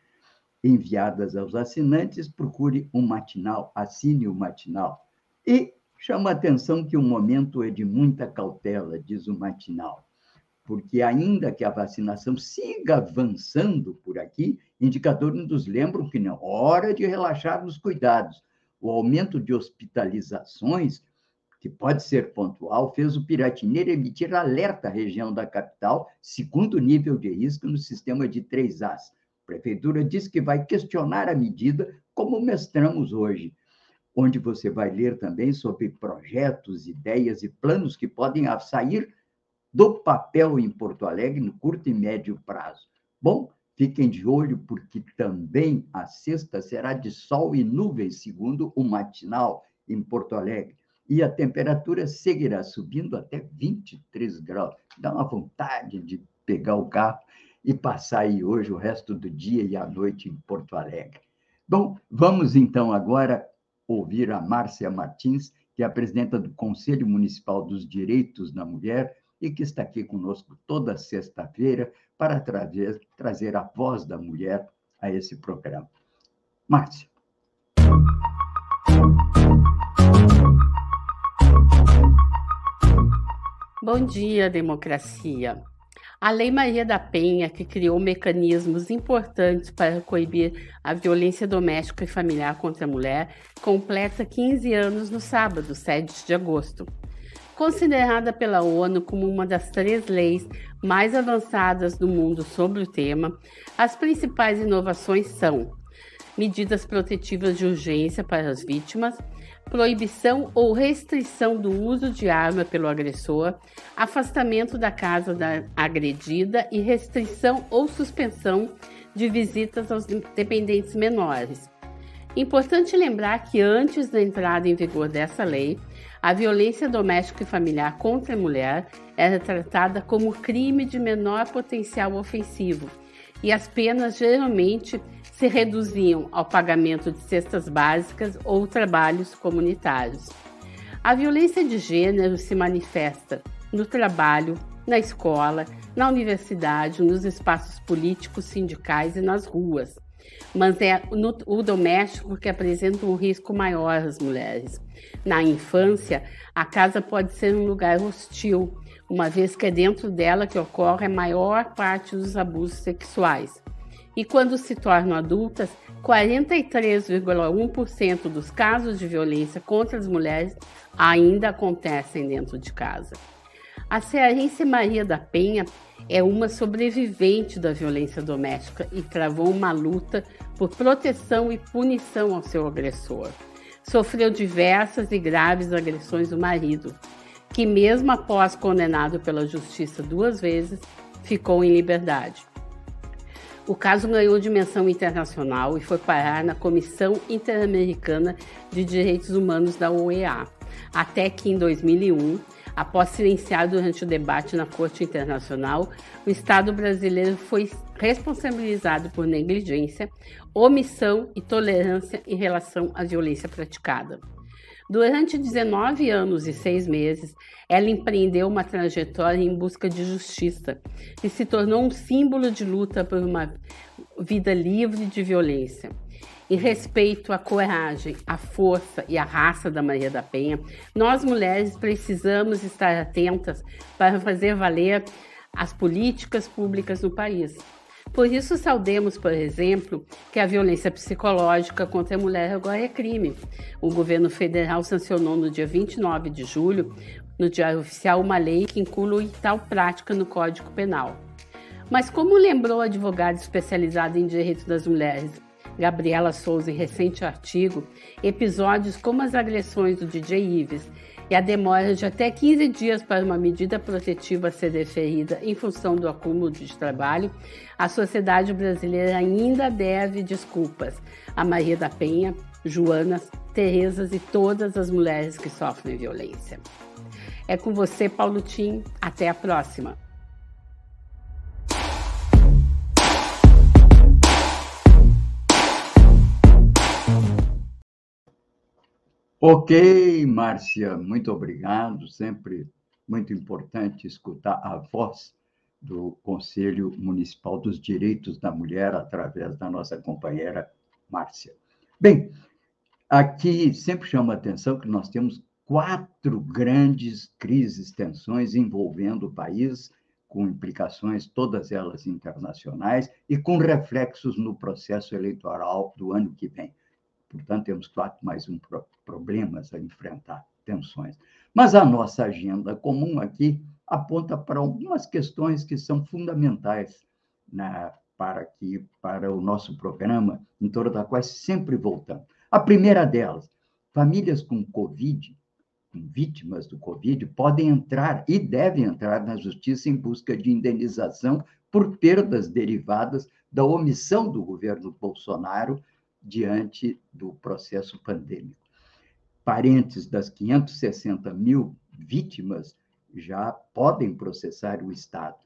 enviadas aos assinantes, procure um matinal, assine o matinal. E chama a atenção que o momento é de muita cautela, diz o matinal, porque ainda que a vacinação siga avançando por aqui, indicadores nos lembram que não hora de relaxar nos cuidados. O aumento de hospitalizações, que pode ser pontual, fez o Piratineiro emitir alerta à região da capital, segundo nível de risco no sistema de 3As. A prefeitura diz que vai questionar a medida, como mestramos hoje onde você vai ler também sobre projetos, ideias e planos que podem sair do papel em Porto Alegre no curto e médio prazo. Bom, fiquem de olho, porque também a sexta será de sol e nuvens, segundo o matinal em Porto Alegre. E a temperatura seguirá subindo até 23 graus. Dá uma vontade de pegar o carro e passar aí hoje o resto do dia e a noite em Porto Alegre. Bom, vamos então agora ouvir a Márcia Martins, que é a presidenta do Conselho Municipal dos Direitos da Mulher e que está aqui conosco toda sexta-feira para trazer, trazer a voz da mulher a esse programa. Márcia. Bom dia, democracia. A Lei Maria da Penha, que criou mecanismos importantes para coibir a violência doméstica e familiar contra a mulher, completa 15 anos no sábado, 7 de agosto. Considerada pela ONU como uma das três leis mais avançadas do mundo sobre o tema, as principais inovações são medidas protetivas de urgência para as vítimas, proibição ou restrição do uso de arma pelo agressor, afastamento da casa da agredida e restrição ou suspensão de visitas aos dependentes menores. Importante lembrar que antes da entrada em vigor dessa lei, a violência doméstica e familiar contra a mulher era tratada como crime de menor potencial ofensivo e as penas geralmente se reduziam ao pagamento de cestas básicas ou trabalhos comunitários. A violência de gênero se manifesta no trabalho, na escola, na universidade, nos espaços políticos, sindicais e nas ruas. Mas é no, o doméstico que apresenta um risco maior às mulheres. Na infância, a casa pode ser um lugar hostil, uma vez que é dentro dela que ocorre a maior parte dos abusos sexuais e quando se tornam adultas, 43,1% dos casos de violência contra as mulheres ainda acontecem dentro de casa. A cearense Maria da Penha é uma sobrevivente da violência doméstica e travou uma luta por proteção e punição ao seu agressor. Sofreu diversas e graves agressões do marido, que, mesmo após condenado pela justiça duas vezes, ficou em liberdade. O caso ganhou dimensão internacional e foi parar na Comissão Interamericana de Direitos Humanos da OEA, até que em 2001, após silenciar durante o debate na Corte Internacional, o Estado brasileiro foi responsabilizado por negligência, omissão e tolerância em relação à violência praticada. Durante 19 anos e 6 meses, ela empreendeu uma trajetória em busca de justiça e se tornou um símbolo de luta por uma vida livre de violência. Em respeito à coragem, à força e à raça da Maria da Penha, nós mulheres precisamos estar atentas para fazer valer as políticas públicas no país. Por isso, saudemos, por exemplo, que a violência psicológica contra a mulher agora é crime. O governo federal sancionou no dia 29 de julho, no Diário Oficial, uma lei que inclui tal prática no Código Penal. Mas, como lembrou a advogada especializada em direitos das mulheres, Gabriela Souza, em recente artigo, episódios como as agressões do DJ Ives e a demora de até 15 dias para uma medida protetiva ser deferida em função do acúmulo de trabalho, a sociedade brasileira ainda deve desculpas a Maria da Penha, Joanas, Terezas e todas as mulheres que sofrem violência. É com você, Paulo Tim. Até a próxima. Ok, Márcia, muito obrigado. Sempre muito importante escutar a voz do Conselho Municipal dos Direitos da Mulher através da nossa companheira Márcia. Bem, aqui sempre chama a atenção que nós temos quatro grandes crises, tensões envolvendo o país, com implicações, todas elas internacionais, e com reflexos no processo eleitoral do ano que vem. Portanto, temos quatro mais um problemas a enfrentar, tensões. Mas a nossa agenda comum aqui aponta para algumas questões que são fundamentais na, para, que, para o nosso programa, em torno da qual sempre voltamos. A primeira delas, famílias com Covid, com vítimas do Covid, podem entrar e devem entrar na justiça em busca de indenização por perdas derivadas da omissão do governo Bolsonaro diante do processo pandêmico. Parentes das 560 mil vítimas já podem processar o Estado,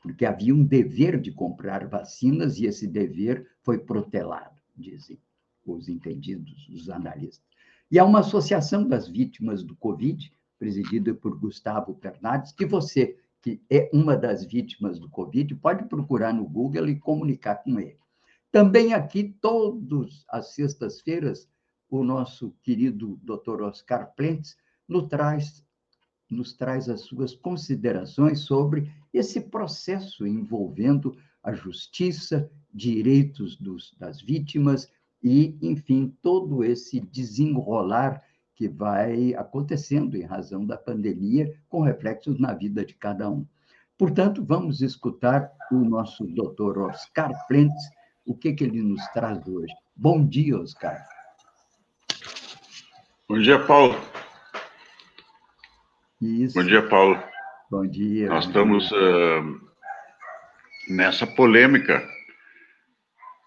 porque havia um dever de comprar vacinas e esse dever foi protelado, dizem os entendidos, os analistas. E há uma associação das vítimas do Covid, presidida por Gustavo Bernardes, que você, que é uma das vítimas do Covid, pode procurar no Google e comunicar com ele. Também aqui, todas as sextas-feiras, o nosso querido Dr. Oscar Plentes nos traz, nos traz as suas considerações sobre esse processo envolvendo a justiça, direitos dos, das vítimas e, enfim, todo esse desenrolar que vai acontecendo em razão da pandemia, com reflexos na vida de cada um. Portanto, vamos escutar o nosso doutor Oscar Plentes, o que, que ele nos traz hoje. Bom dia, Oscar. Bom dia, Paulo. Isso. Bom dia, Paulo. Bom dia. Nós bom estamos dia. Uh, nessa polêmica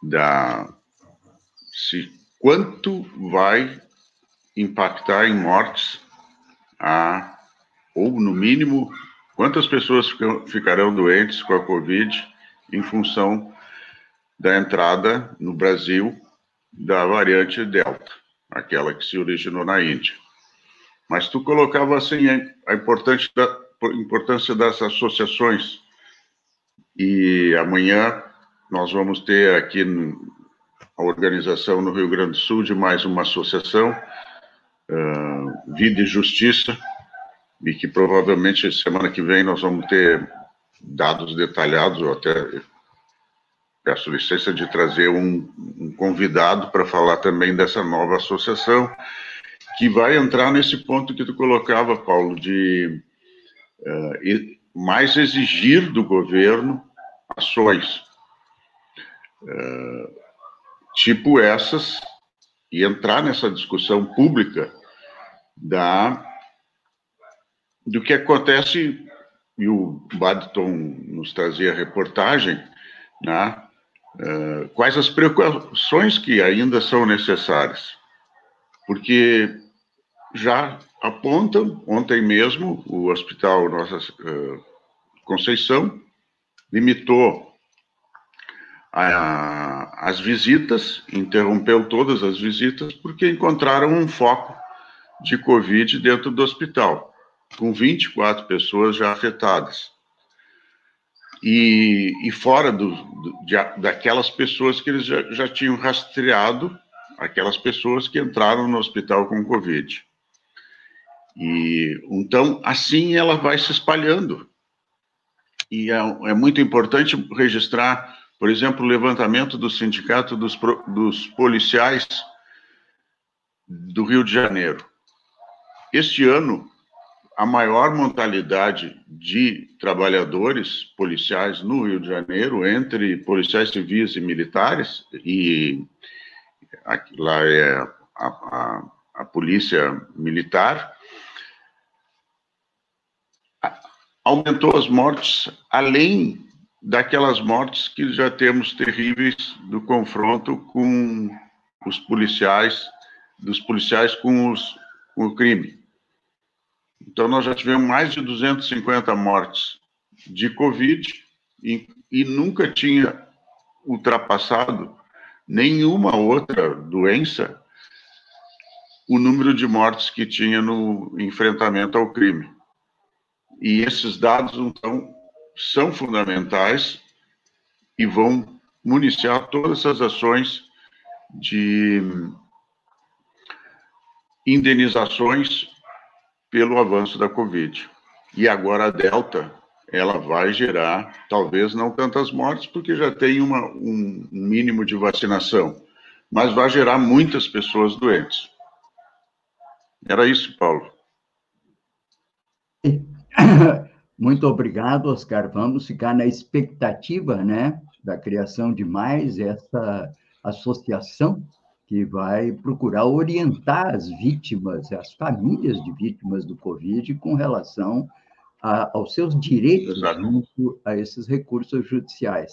da se quanto vai impactar em mortes a ou no mínimo quantas pessoas ficarão doentes com a Covid em função da entrada no Brasil da variante Delta, aquela que se originou na Índia. Mas tu colocava assim a importância, da, importância das associações. E amanhã nós vamos ter aqui a organização no Rio Grande do Sul de mais uma associação, uh, Vida e Justiça, e que provavelmente semana que vem nós vamos ter dados detalhados, ou até peço licença de trazer um, um convidado para falar também dessa nova associação, que vai entrar nesse ponto que tu colocava, Paulo, de uh, mais exigir do governo ações, uh, tipo essas, e entrar nessa discussão pública da do que acontece, e o Badton nos trazia a reportagem, né, Uh, quais as precauções que ainda são necessárias? Porque já apontam, ontem mesmo, o Hospital Nossa uh, Conceição limitou a, as visitas, interrompeu todas as visitas, porque encontraram um foco de Covid dentro do hospital, com 24 pessoas já afetadas e, e fora do, de, daquelas pessoas que eles já, já tinham rastreado, aquelas pessoas que entraram no hospital com Covid. E então, assim ela vai se espalhando. E é, é muito importante registrar Por exemplo, o levantamento do Sindicato dos, dos Policiais do Rio de Janeiro. Este ano, a maior mortalidade de trabalhadores policiais no Rio de Janeiro, entre policiais civis e militares, e lá é a, a, a polícia militar, aumentou as mortes além daquelas mortes que já temos terríveis do confronto com os policiais, dos policiais com, os, com o crime. Então, nós já tivemos mais de 250 mortes de Covid e, e nunca tinha ultrapassado nenhuma outra doença o número de mortes que tinha no enfrentamento ao crime. E esses dados, então, são fundamentais e vão municiar todas as ações de indenizações pelo avanço da Covid. E agora a Delta, ela vai gerar, talvez não tantas mortes, porque já tem uma, um mínimo de vacinação, mas vai gerar muitas pessoas doentes. Era isso, Paulo. [COUGHS] Muito obrigado, Oscar. Vamos ficar na expectativa, né, da criação de mais essa associação que vai procurar orientar as vítimas, as famílias de vítimas do Covid com relação a, aos seus direitos junto a esses recursos judiciais.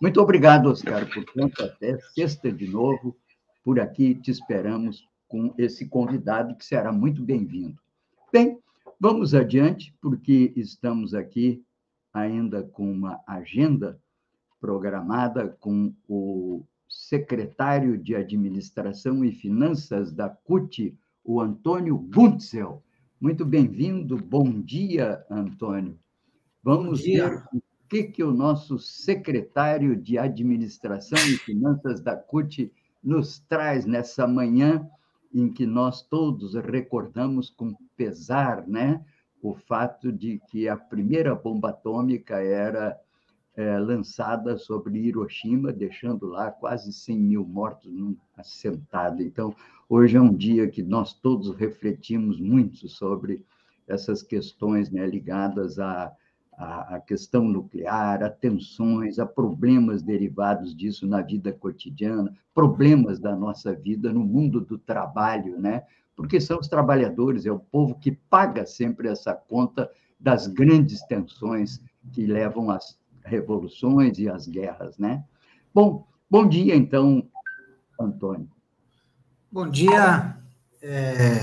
Muito obrigado, Oscar. Portanto, até sexta de novo, por aqui te esperamos com esse convidado que será muito bem-vindo. Bem, Vamos adiante, porque estamos aqui ainda com uma agenda programada com o secretário de Administração e Finanças da CUT, o Antônio Guntzel. Muito bem-vindo, bom dia, Antônio. Vamos dia. ver o que, que o nosso secretário de Administração e Finanças da CUT nos traz nessa manhã em que nós todos recordamos com pesar né, o fato de que a primeira bomba atômica era é, lançada sobre Hiroshima, deixando lá quase 100 mil mortos num assentado. Então, hoje é um dia que nós todos refletimos muito sobre essas questões né, ligadas a, a questão nuclear, a tensões, a problemas derivados disso na vida cotidiana, problemas da nossa vida no mundo do trabalho, né? Porque são os trabalhadores, é o povo que paga sempre essa conta das grandes tensões que levam às revoluções e às guerras, né? Bom, bom dia então, Antônio. Bom dia. É...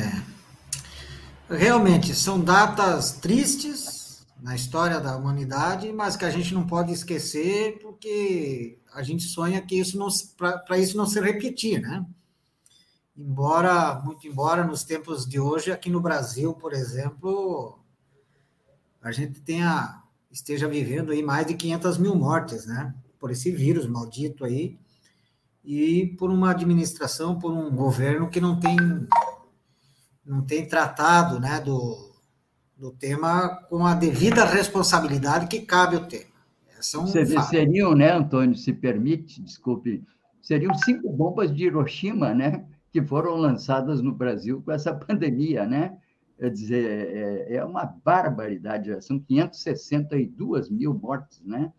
Realmente são datas tristes, na história da humanidade, mas que a gente não pode esquecer porque a gente sonha que isso não para isso não se repetir, né? Embora muito embora nos tempos de hoje aqui no Brasil, por exemplo, a gente tenha esteja vivendo aí mais de 500 mil mortes, né? Por esse vírus maldito aí e por uma administração, por um governo que não tem não tem tratado, né, do do tema com a devida responsabilidade que cabe ao tema. É um seriam, né, Antônio, se permite, desculpe, seriam cinco bombas de Hiroshima, né, que foram lançadas no Brasil com essa [LAUGHS] pandemia, né? Quer dizer, é, é uma barbaridade, são 562 mil mortes, né?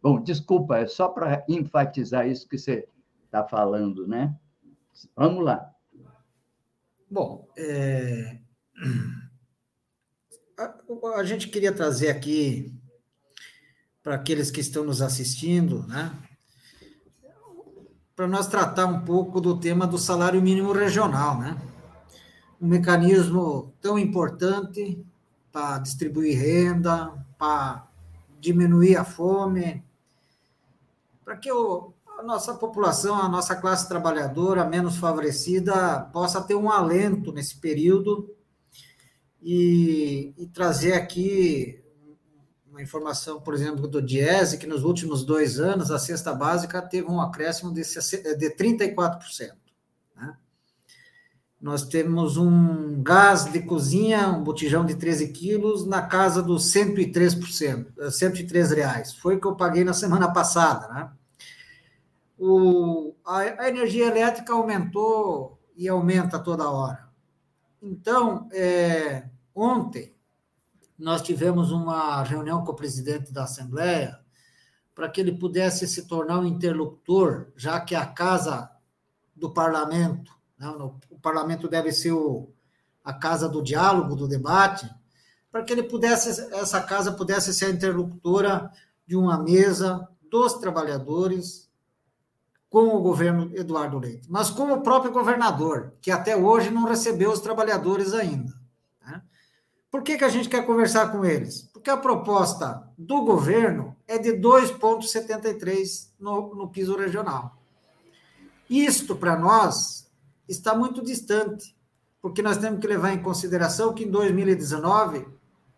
Bom, desculpa, é só para enfatizar isso que você está falando, né? Vamos lá. Bom, é a, a gente queria trazer aqui para aqueles que estão nos assistindo, né? Para nós tratar um pouco do tema do salário mínimo regional, né? Um mecanismo tão importante para distribuir renda, para diminuir a fome, para que o, a nossa população, a nossa classe trabalhadora menos favorecida possa ter um alento nesse período e, e trazer aqui uma informação, por exemplo, do Diese, que nos últimos dois anos a cesta básica teve um acréscimo de, de 34%. Nós temos um gás de cozinha, um botijão de 13 quilos, na casa dos 103%, 103 reais. Foi o que eu paguei na semana passada, né? o, a, a energia elétrica aumentou e aumenta toda hora. Então, é, ontem, nós tivemos uma reunião com o presidente da Assembleia para que ele pudesse se tornar um interlocutor, já que a casa do parlamento, né, o parlamento deve ser o, a casa do diálogo, do debate, para que ele pudesse, essa casa pudesse ser a interlocutora de uma mesa dos trabalhadores com o governo Eduardo Leite, mas com o próprio governador, que até hoje não recebeu os trabalhadores ainda. Né? Por que, que a gente quer conversar com eles? Porque a proposta do governo é de 2,73 no, no piso regional. Isto, para nós, está muito distante, porque nós temos que levar em consideração que em 2019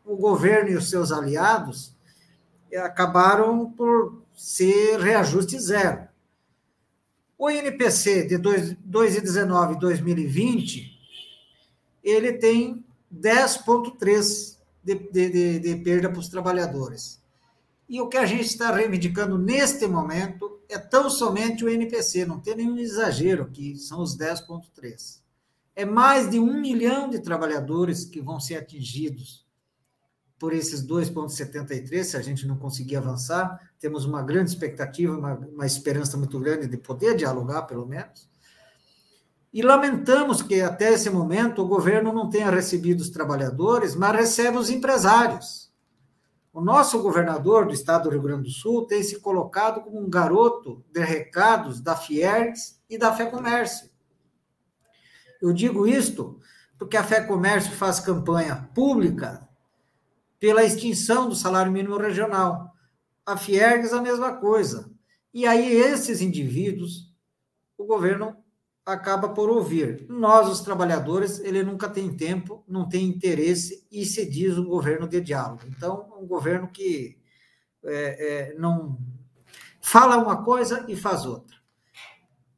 o governo e os seus aliados acabaram por ser reajuste zero. O INPC de 2019 e 2020, ele tem 10,3% de, de, de, de perda para os trabalhadores. E o que a gente está reivindicando neste momento é tão somente o INPC, não tem nenhum exagero, que são os 10,3%. É mais de um milhão de trabalhadores que vão ser atingidos por esses 2,73, se a gente não conseguir avançar, temos uma grande expectativa, uma, uma esperança muito grande de poder dialogar, pelo menos. E lamentamos que até esse momento o governo não tenha recebido os trabalhadores, mas recebe os empresários. O nosso governador do estado do Rio Grande do Sul tem se colocado como um garoto de recados da Fiergs e da Fé Comércio. Eu digo isto porque a Fé Comércio faz campanha pública pela extinção do salário mínimo regional. A Fiergs a mesma coisa. E aí esses indivíduos, o governo acaba por ouvir. Nós, os trabalhadores, ele nunca tem tempo, não tem interesse e se diz um governo de diálogo. Então, um governo que é, é, não fala uma coisa e faz outra.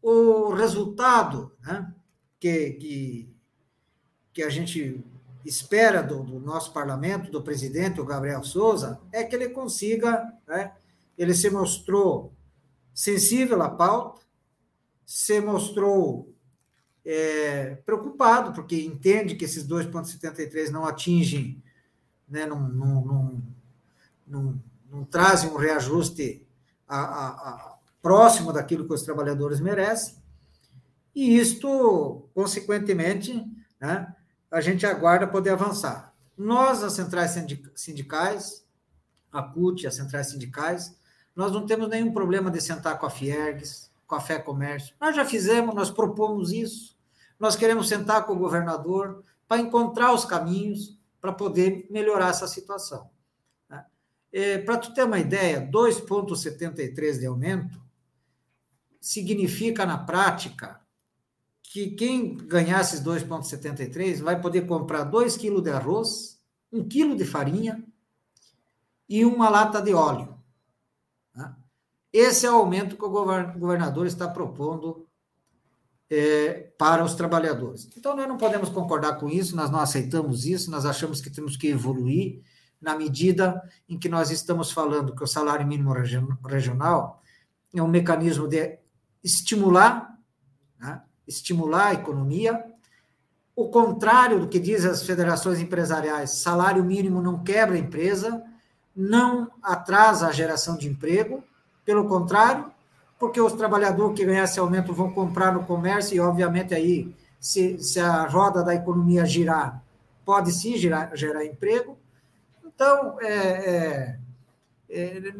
O resultado né, que, que, que a gente espera do, do, nosso parlamento, do presidente, o Gabriel Souza, é que ele consiga, né, ele se mostrou sensível à pauta, se mostrou é, preocupado, porque entende que esses 2,73 não atingem, né, não, não, não, não, não trazem um reajuste a, a, a, próximo daquilo que os trabalhadores merecem, e isto, consequentemente, né, a gente aguarda poder avançar. Nós, as centrais sindicais, a CUT, as centrais sindicais, nós não temos nenhum problema de sentar com a Fiergs, com a Fé Comércio. Nós já fizemos, nós propomos isso. Nós queremos sentar com o governador para encontrar os caminhos para poder melhorar essa situação. Né? É, para tu ter uma ideia, 2,73 de aumento significa, na prática, que quem ganhar esses 2,73 vai poder comprar 2 quilos de arroz, 1 quilo de farinha e uma lata de óleo. Esse é o aumento que o governador está propondo é, para os trabalhadores. Então, nós não podemos concordar com isso, nós não aceitamos isso, nós achamos que temos que evoluir na medida em que nós estamos falando que o salário mínimo regional é um mecanismo de estimular né, estimular a economia. O contrário do que dizem as federações empresariais, salário mínimo não quebra a empresa, não atrasa a geração de emprego, pelo contrário, porque os trabalhadores que ganham esse aumento vão comprar no comércio e, obviamente, aí, se, se a roda da economia girar, pode sim gerar, gerar emprego. Então, é, é, é,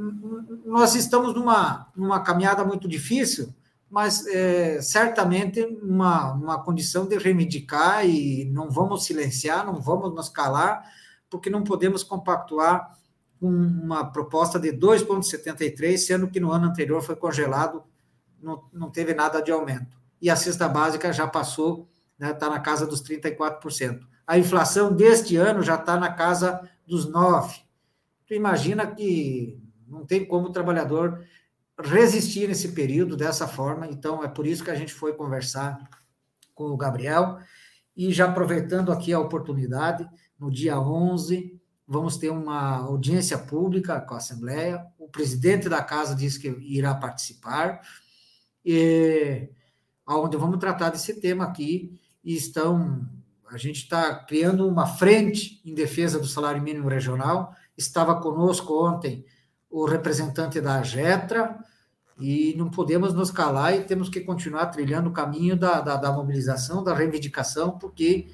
nós estamos numa, numa caminhada muito difícil, mas é, certamente uma, uma condição de reivindicar e não vamos silenciar, não vamos nos calar, porque não podemos compactuar com uma proposta de 2,73, sendo que no ano anterior foi congelado, não, não teve nada de aumento. E a cesta básica já passou, está né, tá na casa dos 34%. A inflação deste ano já está na casa dos 9%. Tu imagina que não tem como o trabalhador resistir nesse período dessa forma. Então, é por isso que a gente foi conversar com o Gabriel. E já aproveitando aqui a oportunidade, no dia 11, vamos ter uma audiência pública com a Assembleia. O presidente da casa disse que irá participar. e, onde vamos tratar desse tema aqui, e estão, a gente está criando uma frente em defesa do salário mínimo regional, estava conosco ontem o representante da AGETRA, e não podemos nos calar e temos que continuar trilhando o caminho da, da, da mobilização, da reivindicação, porque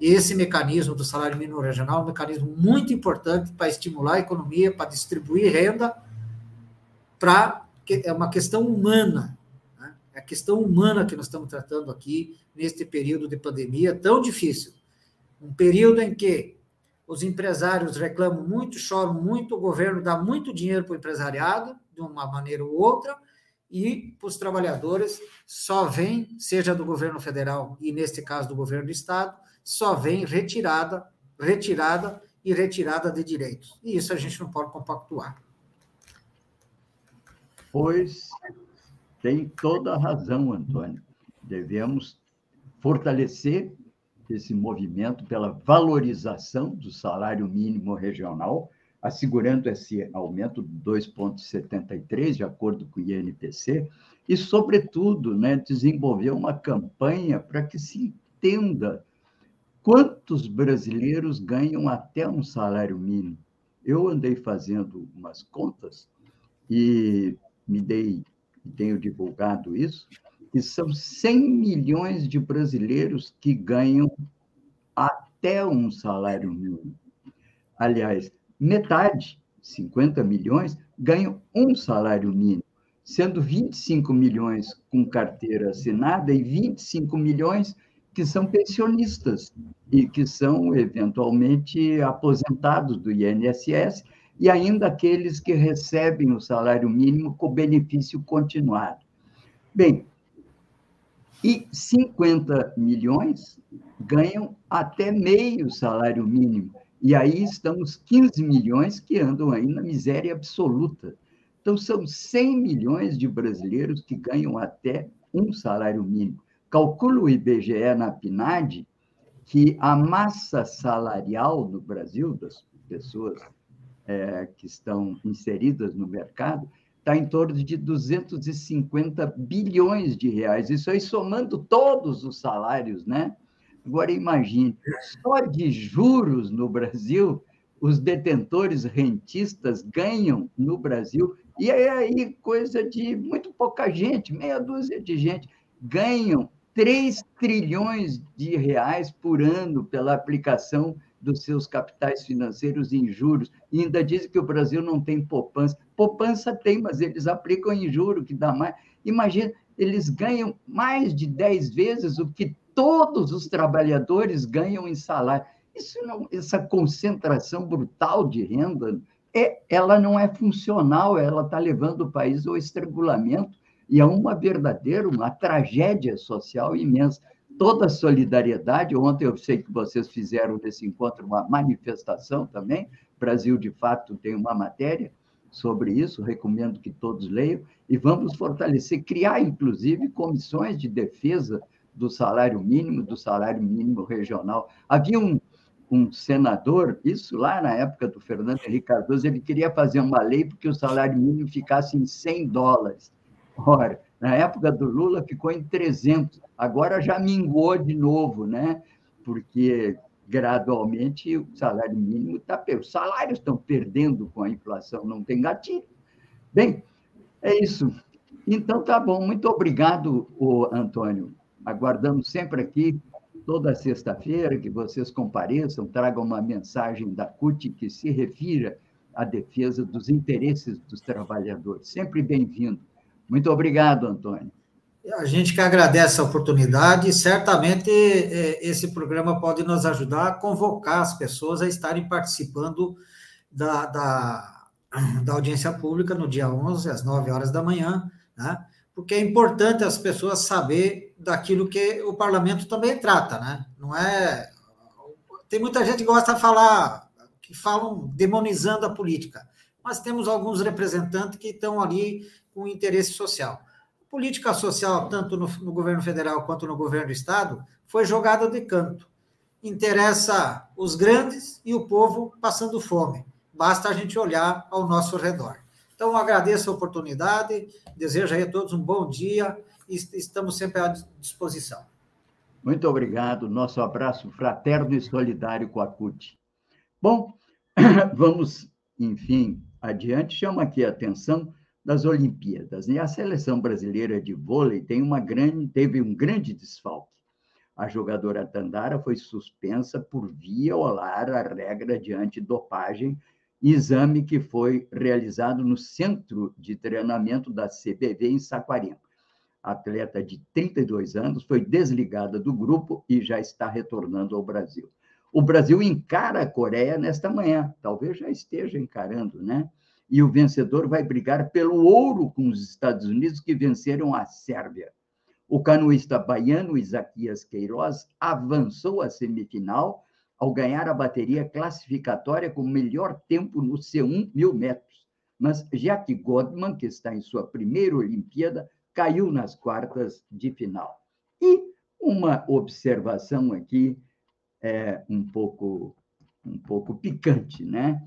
esse mecanismo do salário mínimo regional é um mecanismo muito importante para estimular a economia, para distribuir renda, para é uma questão humana, né? é a questão humana que nós estamos tratando aqui neste período de pandemia tão difícil, um período em que os empresários reclamam muito, choram muito, o governo dá muito dinheiro para o empresariado, de uma maneira ou outra, e para os trabalhadores só vem, seja do governo federal e neste caso do governo do estado, só vem retirada, retirada e retirada de direitos. E isso a gente não pode compactuar. Pois tem toda a razão, Antônio. Devemos fortalecer esse movimento pela valorização do salário mínimo regional, assegurando esse aumento de 2,73, de acordo com o INPC, e, sobretudo, né, desenvolver uma campanha para que se entenda Quantos brasileiros ganham até um salário mínimo? Eu andei fazendo umas contas e me dei, tenho divulgado isso, que são 100 milhões de brasileiros que ganham até um salário mínimo. Aliás, metade, 50 milhões, ganham um salário mínimo, sendo 25 milhões com carteira assinada e 25 milhões que são pensionistas e que são eventualmente aposentados do INSS e ainda aqueles que recebem o salário mínimo com benefício continuado. Bem, e 50 milhões ganham até meio salário mínimo. E aí estão os 15 milhões que andam aí na miséria absoluta. Então, são 100 milhões de brasileiros que ganham até um salário mínimo. Calcula o IBGE na PNAD que a massa salarial do Brasil, das pessoas é, que estão inseridas no mercado, está em torno de 250 bilhões de reais. Isso aí somando todos os salários, né? Agora imagine, só de juros no Brasil, os detentores rentistas ganham no Brasil, e aí coisa de muito pouca gente, meia dúzia de gente, ganham 3 trilhões de reais por ano pela aplicação dos seus capitais financeiros em juros. E ainda dizem que o Brasil não tem poupança. Poupança tem, mas eles aplicam em juro, que dá mais. Imagina, eles ganham mais de 10 vezes o que todos os trabalhadores ganham em salário. Isso não, essa concentração brutal de renda, é, ela não é funcional, ela está levando o país ao estrangulamento e é uma verdadeira, uma tragédia social imensa. Toda a solidariedade, ontem eu sei que vocês fizeram nesse encontro uma manifestação também, Brasil de Fato tem uma matéria sobre isso, recomendo que todos leiam, e vamos fortalecer, criar, inclusive, comissões de defesa do salário mínimo, do salário mínimo regional. Havia um, um senador, isso lá na época do Fernando Henrique Cardoso, ele queria fazer uma lei porque o salário mínimo ficasse em 100 dólares. Ora, na época do Lula ficou em 300, agora já minguou de novo, né? Porque gradualmente o salário mínimo está. Os salários estão perdendo com a inflação, não tem gatilho. Bem, é isso. Então, tá bom. Muito obrigado, Antônio. Aguardamos sempre aqui, toda sexta-feira, que vocês compareçam, tragam uma mensagem da CUT que se refira à defesa dos interesses dos trabalhadores. Sempre bem-vindo. Muito obrigado, Antônio. A gente que agradece a oportunidade, certamente é, esse programa pode nos ajudar a convocar as pessoas a estarem participando da, da, da audiência pública no dia 11, às 9 horas da manhã, né? porque é importante as pessoas saber daquilo que o parlamento também trata, né? Não é. Tem muita gente que gosta de falar, que falam demonizando a política, mas temos alguns representantes que estão ali com interesse social. A política social, tanto no, no governo federal quanto no governo do estado, foi jogada de canto. Interessa os grandes e o povo passando fome. Basta a gente olhar ao nosso redor. Então, agradeço a oportunidade, desejo a todos um bom dia e estamos sempre à disposição. Muito obrigado. Nosso abraço fraterno e solidário com a CUT. Bom, [CLEARS THROAT] vamos, enfim, adiante. Chama aqui a atenção das Olimpíadas. E a seleção brasileira de vôlei tem uma grande, teve um grande desfalque. A jogadora Tandara foi suspensa por violar a regra de antidopagem exame que foi realizado no centro de treinamento da CBV em Saquarema. A atleta de 32 anos foi desligada do grupo e já está retornando ao Brasil. O Brasil encara a Coreia nesta manhã, talvez já esteja encarando, né? E o vencedor vai brigar pelo ouro com os Estados Unidos, que venceram a Sérvia. O canoísta baiano Isaquias Queiroz avançou à semifinal ao ganhar a bateria classificatória com melhor tempo no C1 mil metros. Mas Jack Godman, que está em sua primeira Olimpíada, caiu nas quartas de final. E uma observação aqui é um pouco um pouco picante, né?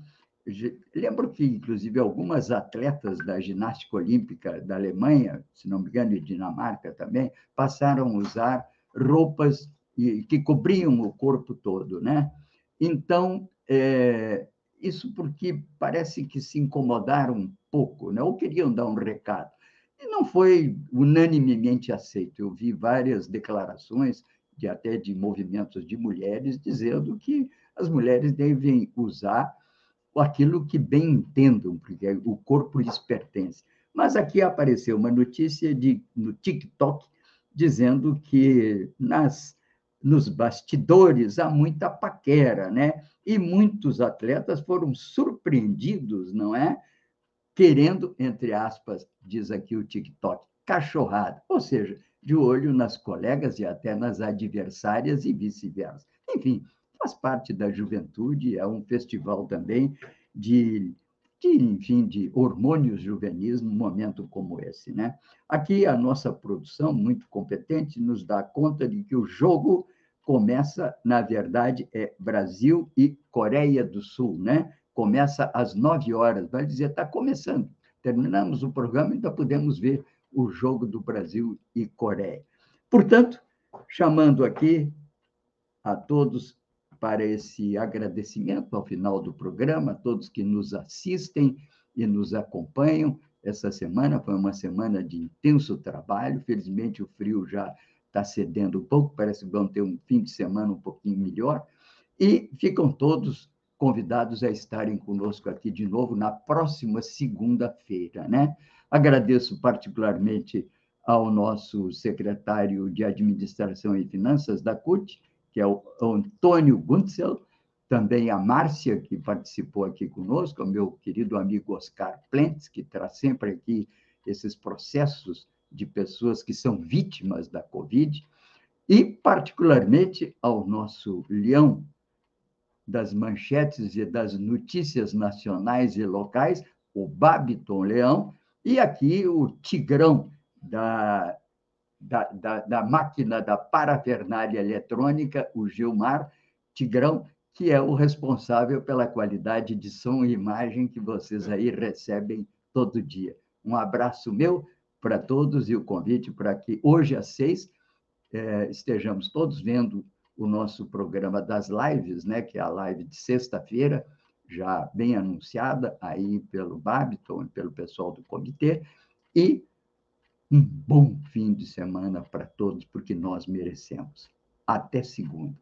Lembro que, inclusive, algumas atletas da ginástica olímpica da Alemanha, se não me engano, e Dinamarca também, passaram a usar roupas que cobriam o corpo todo, né? Então, é, isso porque parece que se incomodaram um pouco, né? ou queriam dar um recado. E não foi unanimemente aceito. Eu vi várias declarações, de até de movimentos de mulheres, dizendo que as mulheres devem usar aquilo que bem entendam, porque o corpo lhes pertence. Mas aqui apareceu uma notícia de, no TikTok dizendo que nas nos bastidores há muita paquera, né? E muitos atletas foram surpreendidos, não é? Querendo, entre aspas, diz aqui o TikTok, cachorrada, ou seja, de olho nas colegas e até nas adversárias e vice-versa. Enfim, faz parte da juventude, é um festival também de, de, enfim, de hormônios juvenis num momento como esse, né? Aqui a nossa produção, muito competente, nos dá conta de que o jogo começa, na verdade, é Brasil e Coreia do Sul, né? Começa às nove horas, vai dizer, está começando. Terminamos o programa e ainda podemos ver o jogo do Brasil e Coreia. Portanto, chamando aqui a todos para esse agradecimento ao final do programa, a todos que nos assistem e nos acompanham. Essa semana foi uma semana de intenso trabalho, felizmente o frio já está cedendo um pouco, parece que vão ter um fim de semana um pouquinho melhor, e ficam todos convidados a estarem conosco aqui de novo na próxima segunda-feira, né? Agradeço particularmente ao nosso secretário de Administração e Finanças da CUT, que é o Antônio Guntzel, também a Márcia, que participou aqui conosco, ao meu querido amigo Oscar Plentes, que traz sempre aqui esses processos de pessoas que são vítimas da Covid, e, particularmente, ao nosso leão das manchetes e das notícias nacionais e locais, o Babiton Leão, e aqui o Tigrão da, da, da, da máquina da parafernália eletrônica, o Gilmar Tigrão, que é o responsável pela qualidade de som e imagem que vocês aí recebem todo dia. Um abraço meu, para todos e o convite para que hoje às seis é, estejamos todos vendo o nosso programa das lives, né, que é a live de sexta-feira, já bem anunciada aí pelo Babiton e pelo pessoal do comitê, e um bom fim de semana para todos, porque nós merecemos. Até segunda.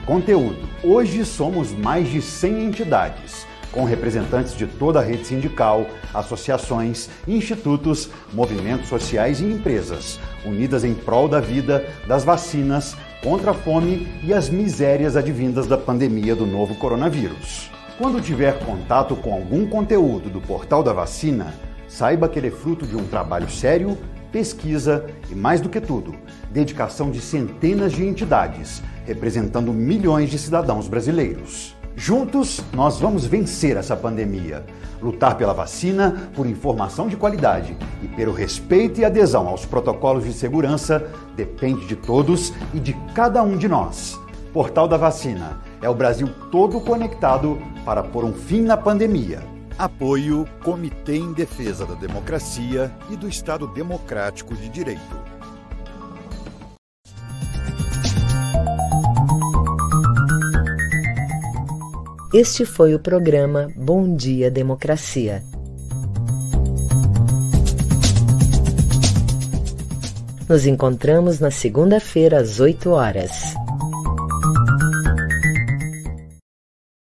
conteúdo. Hoje somos mais de 100 entidades, com representantes de toda a rede sindical, associações, institutos, movimentos sociais e empresas, unidas em prol da vida, das vacinas, contra a fome e as misérias advindas da pandemia do novo coronavírus. Quando tiver contato com algum conteúdo do Portal da Vacina, Saiba que ele é fruto de um trabalho sério, pesquisa e, mais do que tudo, dedicação de centenas de entidades, representando milhões de cidadãos brasileiros. Juntos, nós vamos vencer essa pandemia, lutar pela vacina, por informação de qualidade e pelo respeito e adesão aos protocolos de segurança depende de todos e de cada um de nós. Portal da Vacina é o Brasil todo conectado para pôr um fim na pandemia. Apoio Comitê em Defesa da Democracia e do Estado Democrático de Direito. Este foi o programa Bom Dia Democracia. Nos encontramos na segunda-feira às 8 horas.